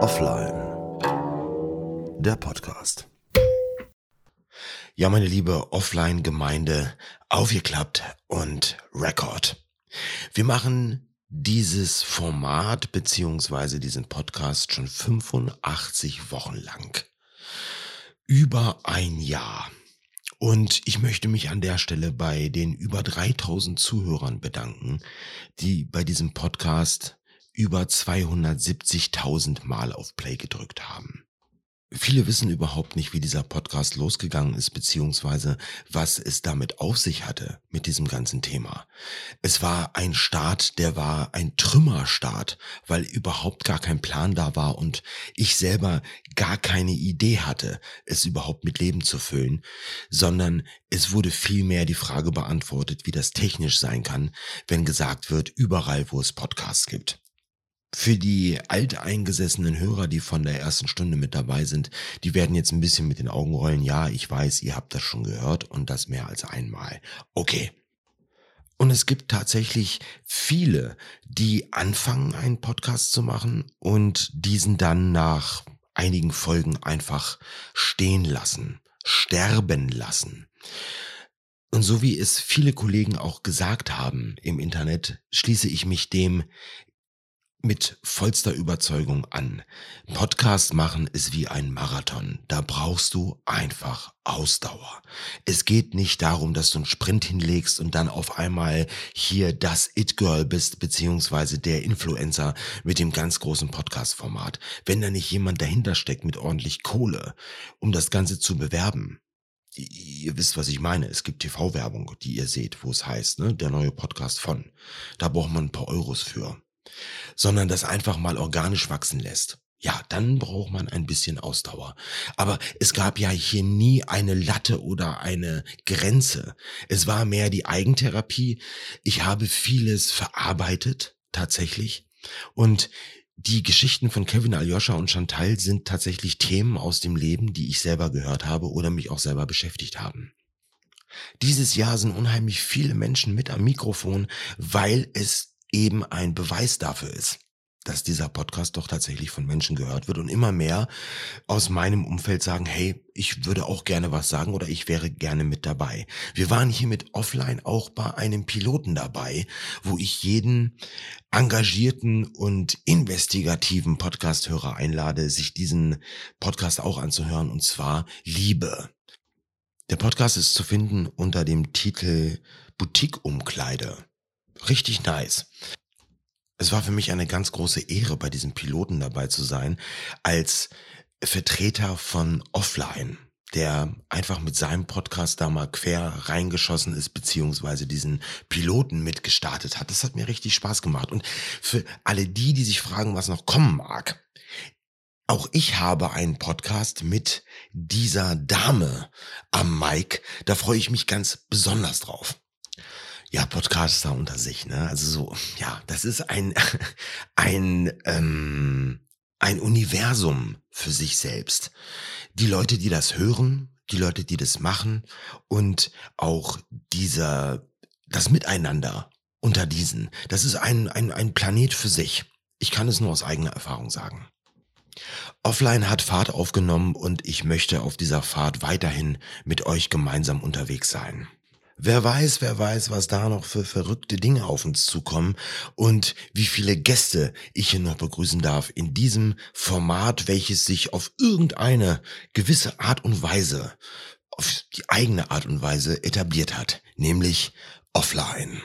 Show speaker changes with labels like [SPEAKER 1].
[SPEAKER 1] Offline. Der Podcast. Ja, meine liebe Offline-Gemeinde, aufgeklappt und Record. Wir machen dieses Format beziehungsweise diesen Podcast schon 85 Wochen lang. Über ein Jahr. Und ich möchte mich an der Stelle bei den über 3000 Zuhörern bedanken, die bei diesem Podcast über 270.000 Mal auf Play gedrückt haben. Viele wissen überhaupt nicht, wie dieser Podcast losgegangen ist, beziehungsweise was es damit auf sich hatte mit diesem ganzen Thema. Es war ein Start, der war ein Trümmerstart, weil überhaupt gar kein Plan da war und ich selber gar keine Idee hatte, es überhaupt mit Leben zu füllen, sondern es wurde vielmehr die Frage beantwortet, wie das technisch sein kann, wenn gesagt wird, überall, wo es Podcasts gibt. Für die alteingesessenen Hörer, die von der ersten Stunde mit dabei sind, die werden jetzt ein bisschen mit den Augen rollen. Ja, ich weiß, ihr habt das schon gehört und das mehr als einmal. Okay. Und es gibt tatsächlich viele, die anfangen, einen Podcast zu machen und diesen dann nach einigen Folgen einfach stehen lassen, sterben lassen. Und so wie es viele Kollegen auch gesagt haben im Internet, schließe ich mich dem mit vollster Überzeugung an. Podcast machen ist wie ein Marathon. Da brauchst du einfach Ausdauer. Es geht nicht darum, dass du einen Sprint hinlegst und dann auf einmal hier das It-Girl bist, beziehungsweise der Influencer mit dem ganz großen Podcast-Format. Wenn da nicht jemand dahinter steckt mit ordentlich Kohle, um das Ganze zu bewerben, ihr wisst, was ich meine. Es gibt TV-Werbung, die ihr seht, wo es heißt, ne, der neue Podcast von. Da braucht man ein paar Euros für sondern das einfach mal organisch wachsen lässt. Ja, dann braucht man ein bisschen Ausdauer. Aber es gab ja hier nie eine Latte oder eine Grenze. Es war mehr die Eigentherapie. Ich habe vieles verarbeitet, tatsächlich. Und die Geschichten von Kevin Aljoscha und Chantal sind tatsächlich Themen aus dem Leben, die ich selber gehört habe oder mich auch selber beschäftigt haben. Dieses Jahr sind unheimlich viele Menschen mit am Mikrofon, weil es eben ein Beweis dafür ist, dass dieser Podcast doch tatsächlich von Menschen gehört wird und immer mehr aus meinem Umfeld sagen, hey, ich würde auch gerne was sagen oder ich wäre gerne mit dabei. Wir waren hier mit Offline auch bei einem Piloten dabei, wo ich jeden engagierten und investigativen Podcasthörer einlade, sich diesen Podcast auch anzuhören und zwar Liebe. Der Podcast ist zu finden unter dem Titel Boutique Umkleide richtig nice. Es war für mich eine ganz große Ehre, bei diesem Piloten dabei zu sein, als Vertreter von Offline, der einfach mit seinem Podcast da mal quer reingeschossen ist, beziehungsweise diesen Piloten mitgestartet hat. Das hat mir richtig Spaß gemacht. Und für alle die, die sich fragen, was noch kommen mag, auch ich habe einen Podcast mit dieser Dame am Mic. Da freue ich mich ganz besonders drauf ja, Podcaster unter sich, ne? Also so, ja, das ist ein, ein, ähm, ein Universum für sich selbst. Die Leute, die das hören, die Leute, die das machen und auch dieser, das Miteinander unter diesen, das ist ein, ein, ein Planet für sich. Ich kann es nur aus eigener Erfahrung sagen. Offline hat Fahrt aufgenommen und ich möchte auf dieser Fahrt weiterhin mit euch gemeinsam unterwegs sein. Wer weiß, wer weiß, was da noch für verrückte Dinge auf uns zukommen und wie viele Gäste ich hier noch begrüßen darf in diesem Format, welches sich auf irgendeine gewisse Art und Weise, auf die eigene Art und Weise etabliert hat, nämlich offline.